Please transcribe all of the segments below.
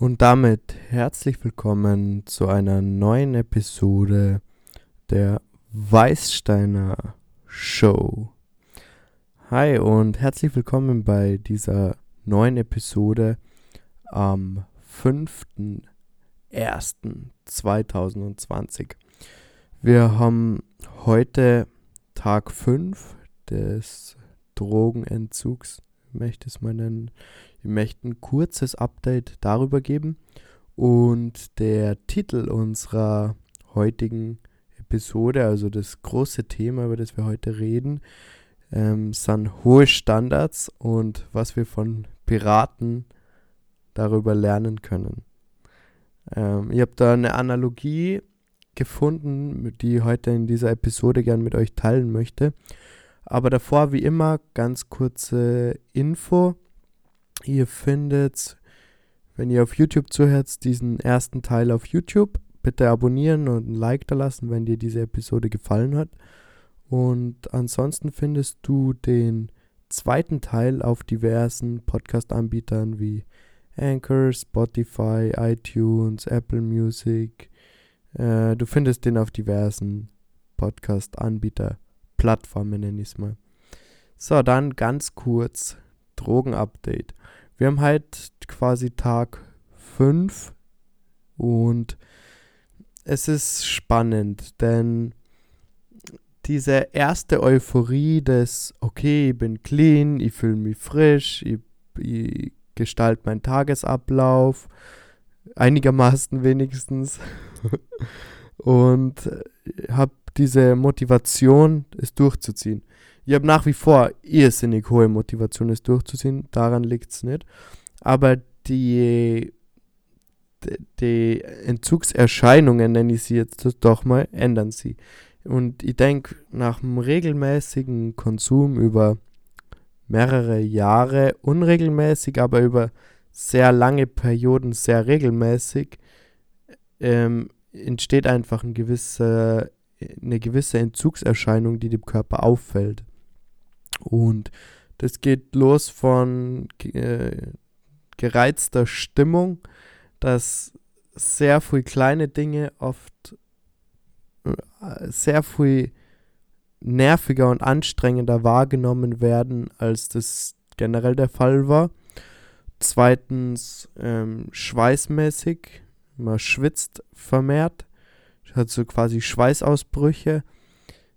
Und damit herzlich willkommen zu einer neuen Episode der Weißsteiner Show. Hi und herzlich willkommen bei dieser neuen Episode am 5.1.2020. Wir haben heute Tag 5 des Drogenentzugs, möchte es mal nennen. Wir möchten ein kurzes Update darüber geben. Und der Titel unserer heutigen Episode, also das große Thema, über das wir heute reden, ähm, sind hohe Standards und was wir von Piraten darüber lernen können. Ähm, ich habe da eine Analogie gefunden, die ich heute in dieser Episode gern mit euch teilen möchte. Aber davor, wie immer, ganz kurze Info. Ihr findet, wenn ihr auf YouTube zuhört, diesen ersten Teil auf YouTube. Bitte abonnieren und ein Like da lassen, wenn dir diese Episode gefallen hat. Und ansonsten findest du den zweiten Teil auf diversen Podcast-Anbietern wie Anchor, Spotify, iTunes, Apple Music. Äh, du findest den auf diversen Podcast-Anbieter-Plattformen, nenne ich es mal. So, dann ganz kurz Drogen-Update. Wir haben halt quasi Tag 5 und es ist spannend, denn diese erste Euphorie des, okay, ich bin clean, ich fühle mich frisch, ich, ich gestalte meinen Tagesablauf, einigermaßen wenigstens, und habe diese Motivation, es durchzuziehen. Ich habe nach wie vor irrsinnig hohe Motivation, es durchzuziehen. Daran liegt es nicht. Aber die, die Entzugserscheinungen, nenne ich sie jetzt doch mal, ändern sie. Und ich denke, nach einem regelmäßigen Konsum über mehrere Jahre, unregelmäßig, aber über sehr lange Perioden sehr regelmäßig, ähm, entsteht einfach ein gewisser, eine gewisse Entzugserscheinung, die dem Körper auffällt. Und das geht los von äh, gereizter Stimmung, dass sehr viele kleine Dinge oft äh, sehr viel nerviger und anstrengender wahrgenommen werden, als das generell der Fall war. Zweitens ähm, schweißmäßig, man schwitzt vermehrt, hat so quasi Schweißausbrüche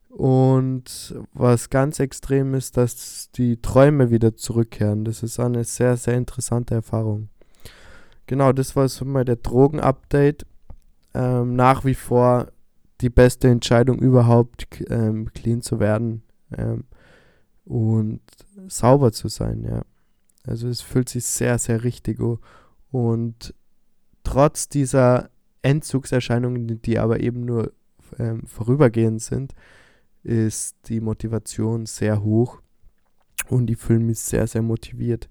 und was ganz extrem ist, dass die Träume wieder zurückkehren. Das ist eine sehr, sehr interessante Erfahrung. Genau, das war so mal der Drogen-Update. Ähm, nach wie vor die beste Entscheidung überhaupt, ähm, clean zu werden ähm, und sauber zu sein, ja. Also es fühlt sich sehr, sehr richtig. Und trotz dieser Entzugserscheinungen, die aber eben nur ähm, vorübergehend sind, ist die Motivation sehr hoch und ich fühle mich sehr, sehr motiviert,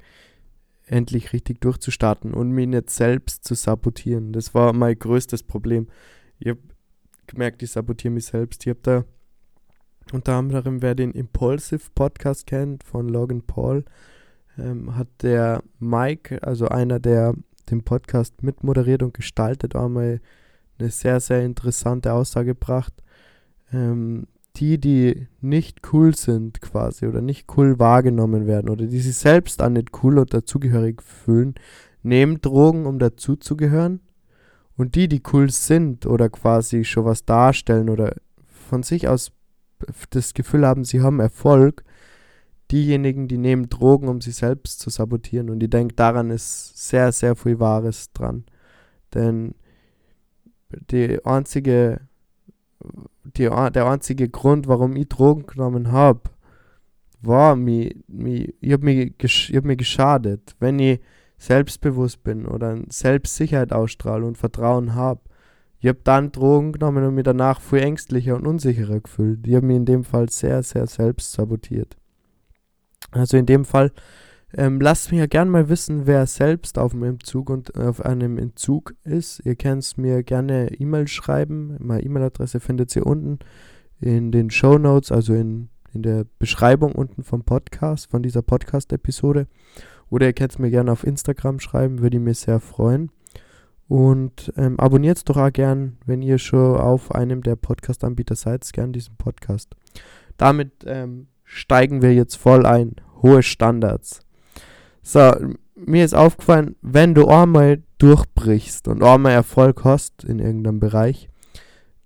endlich richtig durchzustarten und mich nicht selbst zu sabotieren. Das war mein größtes Problem. Ich habe gemerkt, ich sabotiere mich selbst. Ich habe da unter anderem, wer den Impulsive Podcast kennt von Logan Paul, ähm, hat der Mike, also einer, der den Podcast mitmoderiert und gestaltet, einmal eine sehr, sehr interessante Aussage gebracht. Ähm, die, die nicht cool sind quasi oder nicht cool wahrgenommen werden oder die sich selbst an nicht cool und dazugehörig fühlen, nehmen Drogen, um dazuzugehören. Und die, die cool sind oder quasi schon was darstellen oder von sich aus das Gefühl haben, sie haben Erfolg, diejenigen, die nehmen Drogen, um sich selbst zu sabotieren. Und ich denke, daran ist sehr, sehr viel Wahres dran. Denn die einzige die, der einzige Grund, warum ich Drogen genommen habe, war, mich, mich, ich habe mich, hab geschadet. Wenn ich selbstbewusst bin oder Selbstsicherheit ausstrahle und Vertrauen habe, ich habe dann Drogen genommen und mich danach viel ängstlicher und unsicherer gefühlt. Ich habe mich in dem Fall sehr, sehr selbst sabotiert. Also in dem Fall ähm, lasst mich ja gerne mal wissen, wer selbst auf einem Entzug und auf einem Entzug ist. Ihr könnt mir gerne E-Mail schreiben. Meine E-Mail-Adresse findet ihr unten in den Show Notes, also in, in der Beschreibung unten vom Podcast, von dieser Podcast-Episode. Oder ihr könnt es mir gerne auf Instagram schreiben, würde ich mir sehr freuen. Und ähm, abonniert doch auch gern, wenn ihr schon auf einem der Podcast-Anbieter seid, gern diesen Podcast. Damit ähm, steigen wir jetzt voll ein. Hohe Standards. So, mir ist aufgefallen, wenn du einmal durchbrichst und einmal Erfolg hast in irgendeinem Bereich,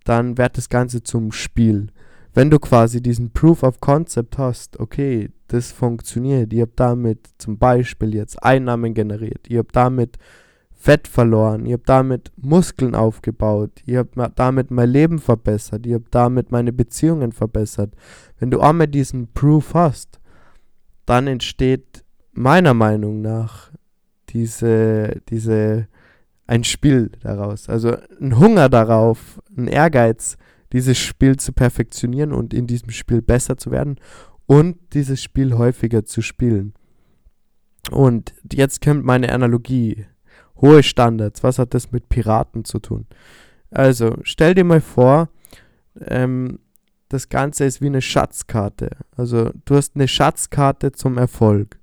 dann wird das Ganze zum Spiel. Wenn du quasi diesen Proof of Concept hast, okay, das funktioniert, ihr habt damit zum Beispiel jetzt Einnahmen generiert, ihr habt damit Fett verloren, ihr habt damit Muskeln aufgebaut, ihr habt damit mein Leben verbessert, ihr habt damit meine Beziehungen verbessert. Wenn du einmal diesen Proof hast, dann entsteht meiner Meinung nach diese, diese, ein Spiel daraus. Also ein Hunger darauf, ein Ehrgeiz, dieses Spiel zu perfektionieren und in diesem Spiel besser zu werden und dieses Spiel häufiger zu spielen. Und jetzt kommt meine Analogie. Hohe Standards. Was hat das mit Piraten zu tun? Also, stell dir mal vor, ähm, das Ganze ist wie eine Schatzkarte. Also, du hast eine Schatzkarte zum Erfolg.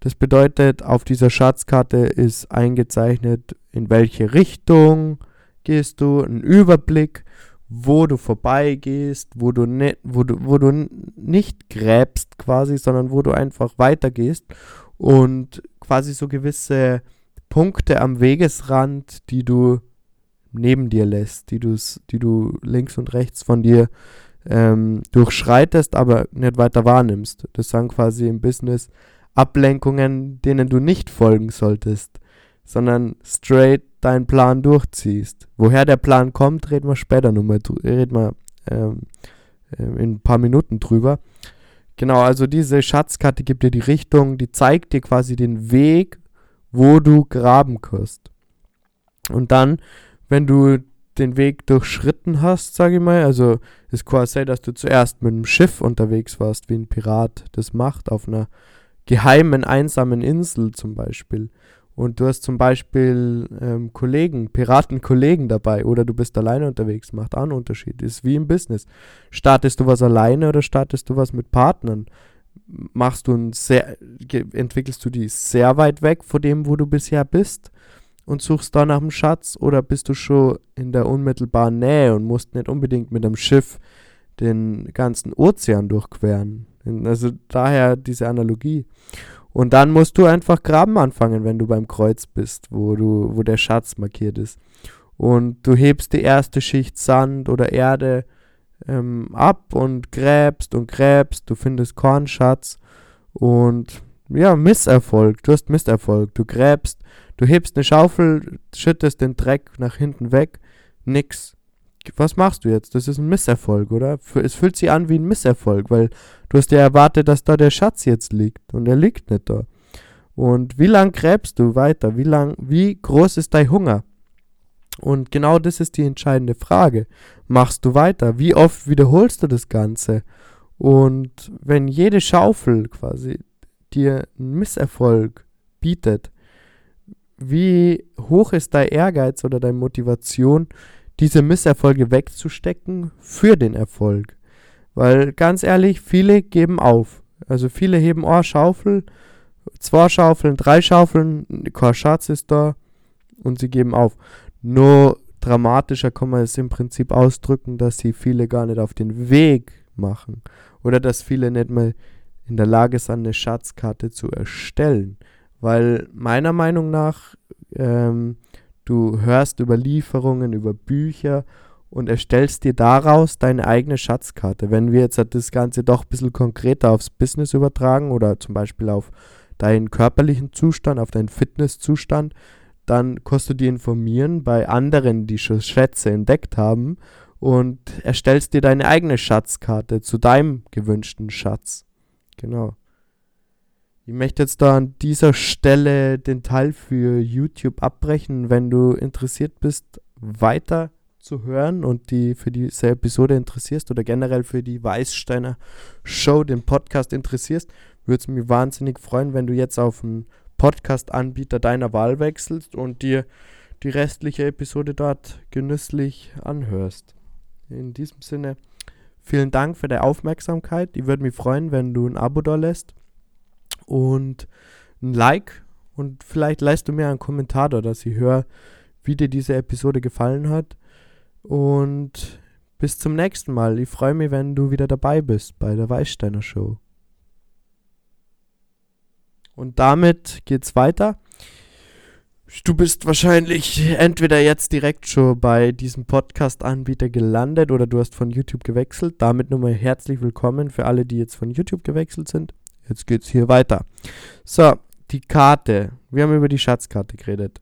Das bedeutet, auf dieser Schatzkarte ist eingezeichnet, in welche Richtung gehst du, ein Überblick, wo du vorbeigehst, wo du, ne, wo du, wo du nicht gräbst quasi, sondern wo du einfach weitergehst und quasi so gewisse Punkte am Wegesrand, die du neben dir lässt, die, die du links und rechts von dir ähm, durchschreitest, aber nicht weiter wahrnimmst. Das sagen quasi im Business Ablenkungen, denen du nicht folgen solltest, sondern straight deinen Plan durchziehst. Woher der Plan kommt, reden wir später nochmal, reden wir ähm, ähm, in ein paar Minuten drüber. Genau, also diese Schatzkarte gibt dir die Richtung, die zeigt dir quasi den Weg, wo du graben kannst. Und dann, wenn du den Weg durchschritten hast, sage ich mal, also kann sein, dass du zuerst mit einem Schiff unterwegs warst, wie ein Pirat das macht, auf einer geheimen, einsamen Insel zum Beispiel. Und du hast zum Beispiel ähm, Kollegen, Piratenkollegen dabei oder du bist alleine unterwegs, macht auch einen Unterschied. Ist wie im Business. Startest du was alleine oder startest du was mit Partnern? Machst du ein sehr, entwickelst du die sehr weit weg von dem, wo du bisher bist und suchst da nach dem Schatz oder bist du schon in der unmittelbaren Nähe und musst nicht unbedingt mit einem Schiff den ganzen Ozean durchqueren? Also daher diese Analogie. Und dann musst du einfach graben anfangen, wenn du beim Kreuz bist, wo du, wo der Schatz markiert ist. Und du hebst die erste Schicht Sand oder Erde ähm, ab und gräbst und gräbst, du findest Kornschatz und ja, Misserfolg. Du hast Misserfolg. Du gräbst, du hebst eine Schaufel, schüttest den Dreck nach hinten weg, nix was machst du jetzt? Das ist ein Misserfolg, oder? Es fühlt sich an wie ein Misserfolg, weil du hast ja erwartet, dass da der Schatz jetzt liegt und er liegt nicht da. Und wie lang gräbst du weiter? Wie lang, wie groß ist dein Hunger? Und genau das ist die entscheidende Frage. Machst du weiter? Wie oft wiederholst du das Ganze? Und wenn jede Schaufel quasi dir einen Misserfolg bietet, wie hoch ist dein Ehrgeiz oder deine Motivation, diese Misserfolge wegzustecken für den Erfolg. Weil ganz ehrlich, viele geben auf. Also viele heben oh, Schaufel, zwei Schaufeln, drei Schaufeln, kein Schatz ist da und sie geben auf. Nur dramatischer kann man es im Prinzip ausdrücken, dass sie viele gar nicht auf den Weg machen. Oder dass viele nicht mal in der Lage sind, eine Schatzkarte zu erstellen. Weil meiner Meinung nach ähm, Du hörst Überlieferungen, über Bücher und erstellst dir daraus deine eigene Schatzkarte. Wenn wir jetzt das Ganze doch ein bisschen konkreter aufs Business übertragen oder zum Beispiel auf deinen körperlichen Zustand, auf deinen Fitnesszustand, dann kannst du dir informieren bei anderen, die schon Schätze entdeckt haben und erstellst dir deine eigene Schatzkarte zu deinem gewünschten Schatz. Genau. Ich möchte jetzt da an dieser Stelle den Teil für YouTube abbrechen. Wenn du interessiert bist, weiter zu hören und die für diese Episode interessierst oder generell für die Weißsteiner Show, den Podcast interessierst, würde es mich wahnsinnig freuen, wenn du jetzt auf einen Podcast-Anbieter deiner Wahl wechselst und dir die restliche Episode dort genüsslich anhörst. In diesem Sinne, vielen Dank für deine Aufmerksamkeit. Ich würde mich freuen, wenn du ein Abo da lässt und ein Like und vielleicht leist du mir einen Kommentar da, dass ich höre, wie dir diese Episode gefallen hat. Und bis zum nächsten Mal. Ich freue mich, wenn du wieder dabei bist bei der Weißsteiner Show. Und damit geht's weiter. Du bist wahrscheinlich entweder jetzt direkt schon bei diesem Podcast-Anbieter gelandet oder du hast von YouTube gewechselt. Damit nochmal herzlich willkommen für alle, die jetzt von YouTube gewechselt sind. Jetzt geht's hier weiter. So, die Karte. Wir haben über die Schatzkarte geredet.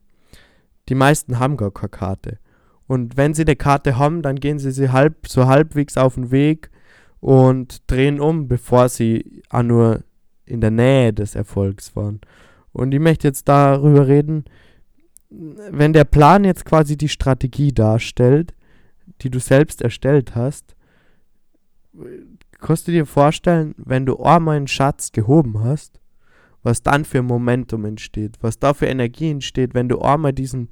Die meisten haben gar keine Karte. Und wenn sie eine Karte haben, dann gehen sie, sie halb, so halbwegs auf den Weg und drehen um, bevor sie auch nur in der Nähe des Erfolgs waren. Und ich möchte jetzt darüber reden, wenn der Plan jetzt quasi die Strategie darstellt, die du selbst erstellt hast, kannst du dir vorstellen, wenn du einmal einen Schatz gehoben hast, was dann für Momentum entsteht, was da für Energie entsteht, wenn du einmal diesen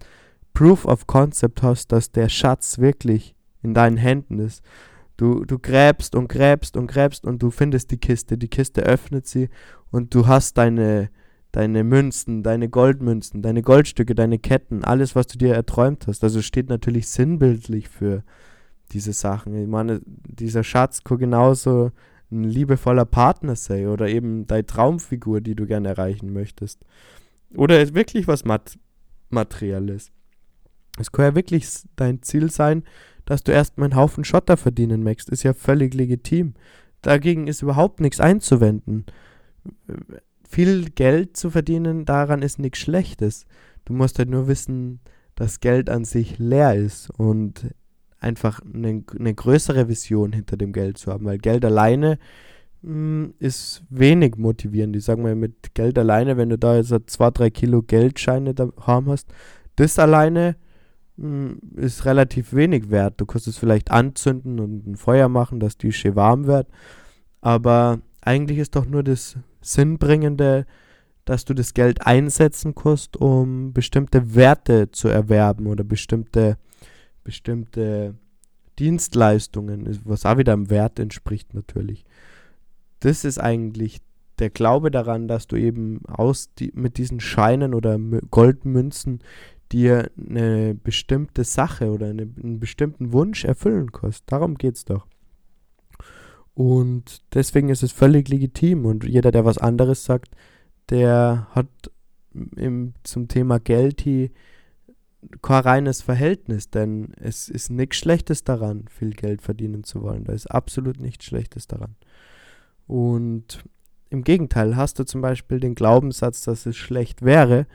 Proof of Concept hast, dass der Schatz wirklich in deinen Händen ist. Du, du gräbst und gräbst und gräbst und du findest die Kiste, die Kiste öffnet sie und du hast deine, deine Münzen, deine Goldmünzen, deine Goldstücke, deine Ketten, alles, was du dir erträumt hast. Also steht natürlich sinnbildlich für diese Sachen. Ich meine, dieser Schatz kann genauso ein liebevoller Partner sein oder eben deine Traumfigur, die du gerne erreichen möchtest. Oder wirklich was Mat Materielles. Es kann ja wirklich dein Ziel sein, dass du erstmal einen Haufen Schotter verdienen möchtest. Ist ja völlig legitim. Dagegen ist überhaupt nichts einzuwenden viel Geld zu verdienen, daran ist nichts Schlechtes. Du musst halt nur wissen, dass Geld an sich leer ist und einfach eine, eine größere Vision hinter dem Geld zu haben, weil Geld alleine mh, hm, ist wenig motivierend. Ich sag mal, mit Geld alleine, wenn du da jetzt zwei, drei Kilo Geldscheine da haben hast, das alleine ist relativ wenig wert. Du kannst es vielleicht anzünden und ein Feuer machen, dass die schön warm wird, aber eigentlich ist doch nur das Sinnbringende, dass du das Geld einsetzen kannst, um bestimmte Werte zu erwerben oder bestimmte, bestimmte Dienstleistungen, was auch wieder dem Wert entspricht natürlich. Das ist eigentlich der Glaube daran, dass du eben aus die, mit diesen Scheinen oder Goldmünzen dir eine bestimmte Sache oder eine, einen bestimmten Wunsch erfüllen kannst. Darum geht es doch. Und deswegen ist es völlig legitim. Und jeder, der was anderes sagt, der hat im, zum Thema Geld hier kein reines Verhältnis, denn es ist nichts Schlechtes daran, viel Geld verdienen zu wollen. Da ist absolut nichts Schlechtes daran. Und im Gegenteil, hast du zum Beispiel den Glaubenssatz, dass es schlecht wäre,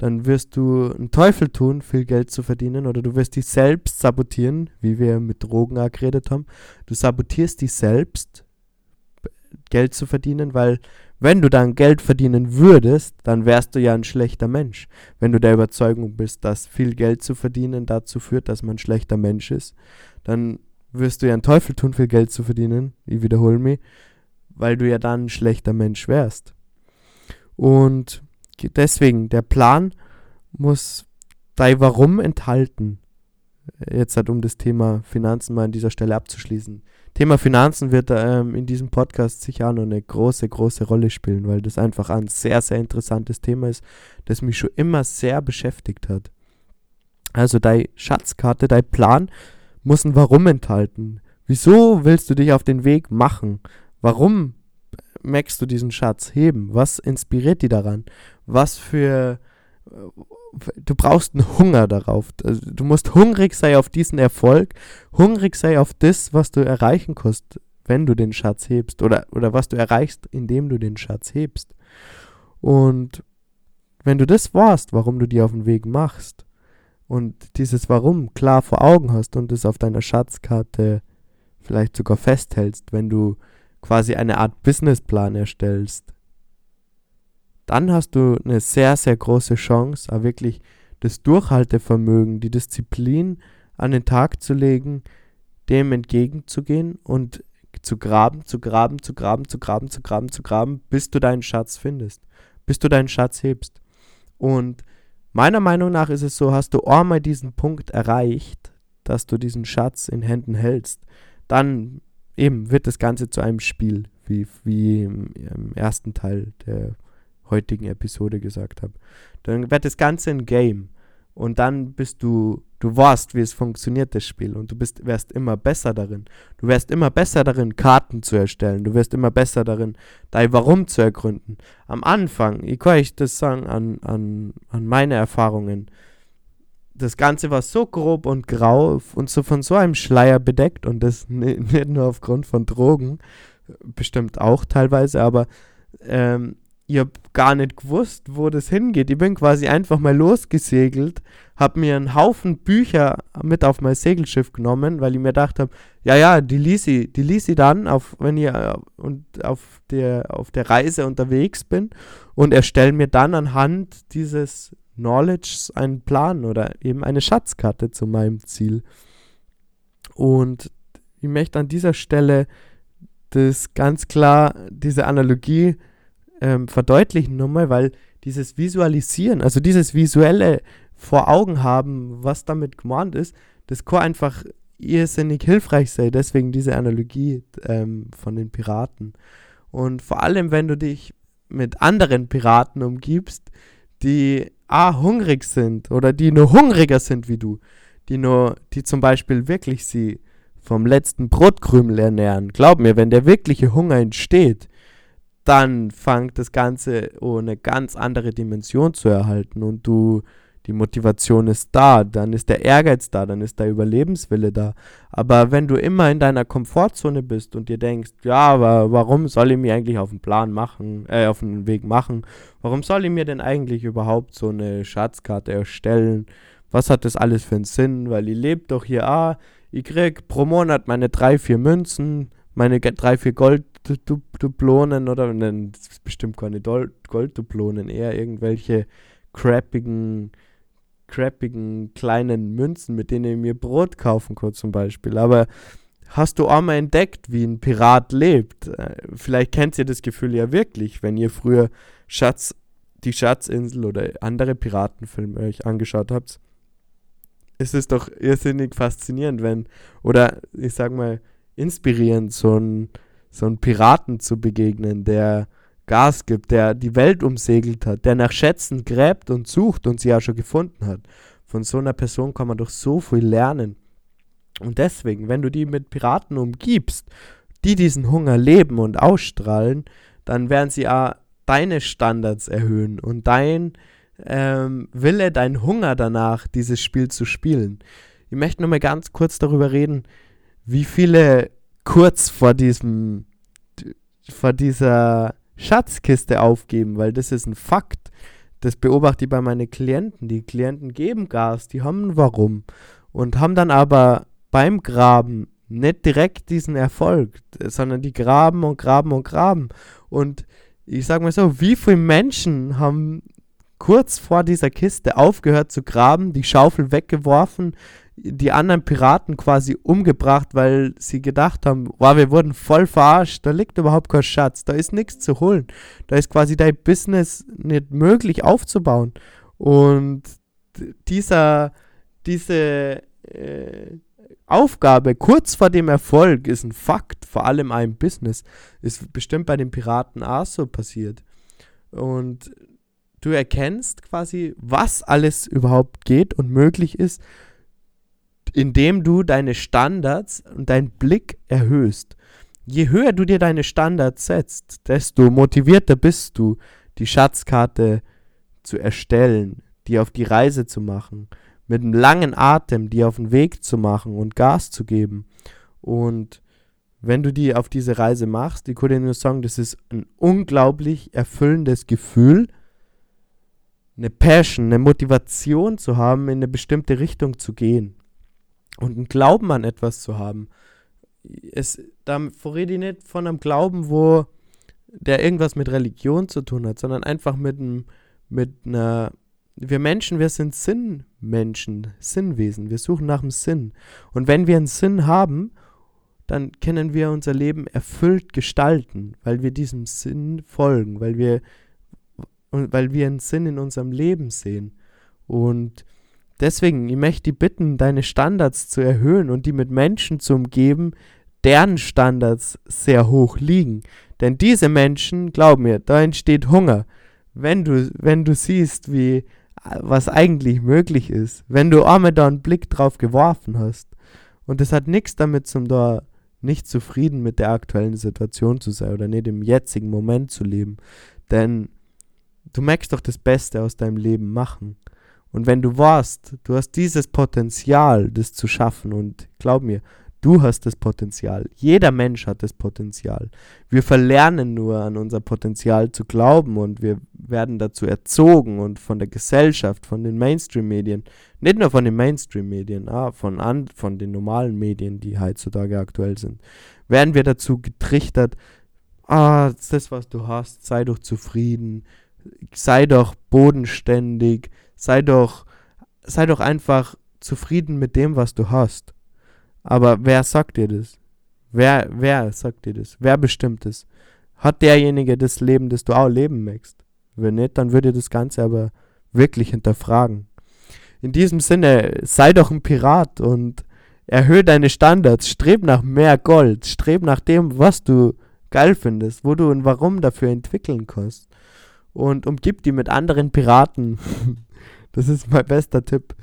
dann wirst du einen Teufel tun, viel Geld zu verdienen, oder du wirst dich selbst sabotieren, wie wir mit Drogen auch geredet haben. Du sabotierst dich selbst, Geld zu verdienen, weil wenn du dann Geld verdienen würdest, dann wärst du ja ein schlechter Mensch. Wenn du der Überzeugung bist, dass viel Geld zu verdienen dazu führt, dass man ein schlechter Mensch ist, dann wirst du ja einen Teufel tun, viel Geld zu verdienen, ich wiederhole mich, weil du ja dann ein schlechter Mensch wärst. Und deswegen, der Plan muss dein Warum enthalten. Jetzt halt, um das Thema Finanzen mal an dieser Stelle abzuschließen. Thema Finanzen wird ähm, in diesem Podcast sicher auch noch eine große, große Rolle spielen, weil das einfach ein sehr, sehr interessantes Thema ist, das mich schon immer sehr beschäftigt hat. Also deine Schatzkarte, dein Plan muss ein Warum enthalten. Wieso willst du dich auf den Weg machen? Warum merkst du diesen Schatz heben? Was inspiriert die daran? Was für. Äh, du brauchst einen Hunger darauf. Also, du musst hungrig sein auf diesen Erfolg, hungrig sein auf das, was du erreichen kannst, wenn du den Schatz hebst. Oder, oder was du erreichst, indem du den Schatz hebst. Und wenn du das warst, warum du dir auf den Weg machst, und dieses Warum klar vor Augen hast und es auf deiner Schatzkarte vielleicht sogar festhältst, wenn du quasi eine Art Businessplan erstellst, dann hast du eine sehr, sehr große Chance, auch wirklich das Durchhaltevermögen, die Disziplin an den Tag zu legen, dem entgegenzugehen und zu graben, zu graben, zu graben, zu graben, zu graben, zu graben, bis du deinen Schatz findest, bis du deinen Schatz hebst. Und meiner Meinung nach ist es so, hast du einmal diesen Punkt erreicht, dass du diesen Schatz in Händen hältst, dann eben wird das Ganze zu einem Spiel, wie, wie im, im ersten Teil der heutigen Episode gesagt habe. Dann wird das Ganze ein Game. Und dann bist du, du weißt, wie es funktioniert, das Spiel. Und du bist, wärst immer besser darin. Du wärst immer besser darin, Karten zu erstellen. Du wirst immer besser darin, dein Warum zu ergründen. Am Anfang, ich kann euch das sagen, an, an, an meine Erfahrungen, das Ganze war so grob und grau und so von so einem Schleier bedeckt und das nicht nur aufgrund von Drogen, bestimmt auch teilweise, aber ähm, ich habe gar nicht gewusst, wo das hingeht. Ich bin quasi einfach mal losgesegelt, habe mir einen Haufen Bücher mit auf mein Segelschiff genommen, weil ich mir gedacht habe, ja, ja, die ließ ich, die ließ ich dann, auf, wenn ich äh, und auf, der, auf der Reise unterwegs bin und erstelle mir dann anhand dieses Knowledge einen Plan oder eben eine Schatzkarte zu meinem Ziel. Und ich möchte an dieser Stelle das ganz klar, diese Analogie ähm, verdeutlichen nochmal, weil dieses Visualisieren, also dieses visuelle vor Augen haben, was damit gemeint ist, das kann einfach irrsinnig hilfreich sein. Deswegen diese Analogie ähm, von den Piraten. Und vor allem, wenn du dich mit anderen Piraten umgibst, die A, hungrig sind oder die nur hungriger sind wie du, die nur, die zum Beispiel wirklich sie vom letzten Brotkrümel ernähren. Glaub mir, wenn der wirkliche Hunger entsteht, dann fängt das Ganze ohne ganz andere Dimension zu erhalten und du, die Motivation ist da, dann ist der Ehrgeiz da, dann ist der Überlebenswille da. Aber wenn du immer in deiner Komfortzone bist und dir denkst, ja, aber warum soll ich mir eigentlich auf den Plan machen, äh, auf den Weg machen? Warum soll ich mir denn eigentlich überhaupt so eine Schatzkarte erstellen? Was hat das alles für einen Sinn? Weil ich lebe doch hier, ah, ich krieg pro Monat meine drei, vier Münzen, meine drei, vier Golddublonen oder nein, das ist bestimmt keine Golddublonen, eher irgendwelche crappigen, crappigen kleinen Münzen, mit denen ich mir Brot kaufen kann zum Beispiel. Aber hast du auch mal entdeckt, wie ein Pirat lebt? Äh, vielleicht kennt ihr das Gefühl ja wirklich, wenn ihr früher Schatz, die Schatzinsel oder andere Piratenfilme euch angeschaut habt es ist doch irrsinnig faszinierend, wenn, oder ich sag mal, inspirierend, so ein, so ein Piraten zu begegnen, der Gas gibt, der die Welt umsegelt hat, der nach Schätzen gräbt und sucht und sie ja schon gefunden hat. Von so einer Person kann man doch so viel lernen. Und deswegen, wenn du die mit Piraten umgibst, die diesen Hunger leben und ausstrahlen, dann werden sie ja deine Standards erhöhen und dein, ähm, Wille, dein Hunger danach, dieses Spiel zu spielen. Ich möchte nur mal ganz kurz darüber reden, wie viele kurz vor diesem, vor dieser Schatzkiste aufgeben, weil das ist ein Fakt. Das beobachte ich bei meinen Klienten. Die Klienten geben Gas, die haben Warum und haben dann aber beim Graben nicht direkt diesen Erfolg, sondern die graben und graben und graben. Und ich sage mal so, wie viele Menschen haben kurz vor dieser Kiste aufgehört zu graben, die Schaufel weggeworfen, die anderen Piraten quasi umgebracht, weil sie gedacht haben, wow, wir wurden voll verarscht, da liegt überhaupt kein Schatz, da ist nichts zu holen. Da ist quasi dein Business nicht möglich aufzubauen. Und dieser, diese äh, Aufgabe kurz vor dem Erfolg ist ein Fakt, vor allem ein Business, ist bestimmt bei den Piraten auch so passiert. Und du erkennst quasi, was alles überhaupt geht und möglich ist, indem du deine Standards und deinen Blick erhöhst. Je höher du dir deine Standards setzt, desto motivierter bist du, die Schatzkarte zu erstellen, die auf die Reise zu machen, mit einem langen Atem die auf den Weg zu machen und Gas zu geben. Und wenn du die auf diese Reise machst, dir nur sagen, das ist ein unglaublich erfüllendes Gefühl, eine Passion, eine Motivation zu haben, in eine bestimmte Richtung zu gehen und einen Glauben an etwas zu haben. Es, da rede ich nicht von einem Glauben, wo der irgendwas mit Religion zu tun hat, sondern einfach mit, einem, mit einer. Wir Menschen, wir sind Sinnmenschen, Sinnwesen. Wir suchen nach dem Sinn. Und wenn wir einen Sinn haben, dann können wir unser Leben erfüllt gestalten, weil wir diesem Sinn folgen, weil wir weil wir einen Sinn in unserem Leben sehen. Und deswegen, ich möchte dich bitten, deine Standards zu erhöhen und die mit Menschen zu umgeben, deren Standards sehr hoch liegen. Denn diese Menschen, glaub mir, da entsteht Hunger. Wenn du, wenn du siehst, wie was eigentlich möglich ist, wenn du einmal da einen Blick drauf geworfen hast. Und das hat nichts damit zum da nicht zufrieden mit der aktuellen Situation zu sein oder nicht im jetzigen Moment zu leben. Denn du merkst doch das Beste aus deinem Leben machen. Und wenn du warst, du hast dieses Potenzial, das zu schaffen und glaub mir, Du hast das Potenzial. Jeder Mensch hat das Potenzial. Wir verlernen nur an unser Potenzial zu glauben und wir werden dazu erzogen und von der Gesellschaft, von den Mainstream-Medien, nicht nur von den Mainstream-Medien, ah, von, an, von den normalen Medien, die heutzutage aktuell sind, werden wir dazu getrichtert, ah, das, was du hast, sei doch zufrieden, sei doch bodenständig, sei doch, sei doch einfach zufrieden mit dem, was du hast. Aber wer sagt dir das? Wer, wer sagt dir das? Wer bestimmt es? Hat derjenige das Leben, das du auch leben möchtest? Wenn nicht, dann würde das Ganze aber wirklich hinterfragen. In diesem Sinne, sei doch ein Pirat und erhöhe deine Standards, streb nach mehr Gold, streb nach dem, was du geil findest, wo du und warum dafür entwickeln kannst. Und umgib die mit anderen Piraten. das ist mein bester Tipp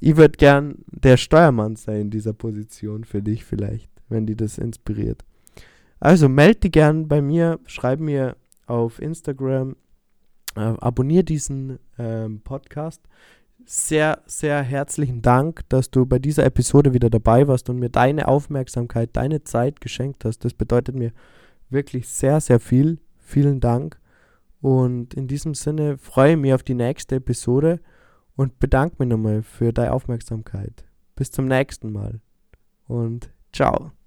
ich würde gern der Steuermann sein in dieser Position für dich vielleicht, wenn die das inspiriert. Also melde dich gern bei mir, schreib mir auf Instagram, äh, abonniere diesen ähm, Podcast. Sehr, sehr herzlichen Dank, dass du bei dieser Episode wieder dabei warst und mir deine Aufmerksamkeit, deine Zeit geschenkt hast. Das bedeutet mir wirklich sehr, sehr viel. Vielen Dank. Und in diesem Sinne freue ich mich auf die nächste Episode und bedanke mich nochmal für deine Aufmerksamkeit. Bis zum nächsten Mal und ciao.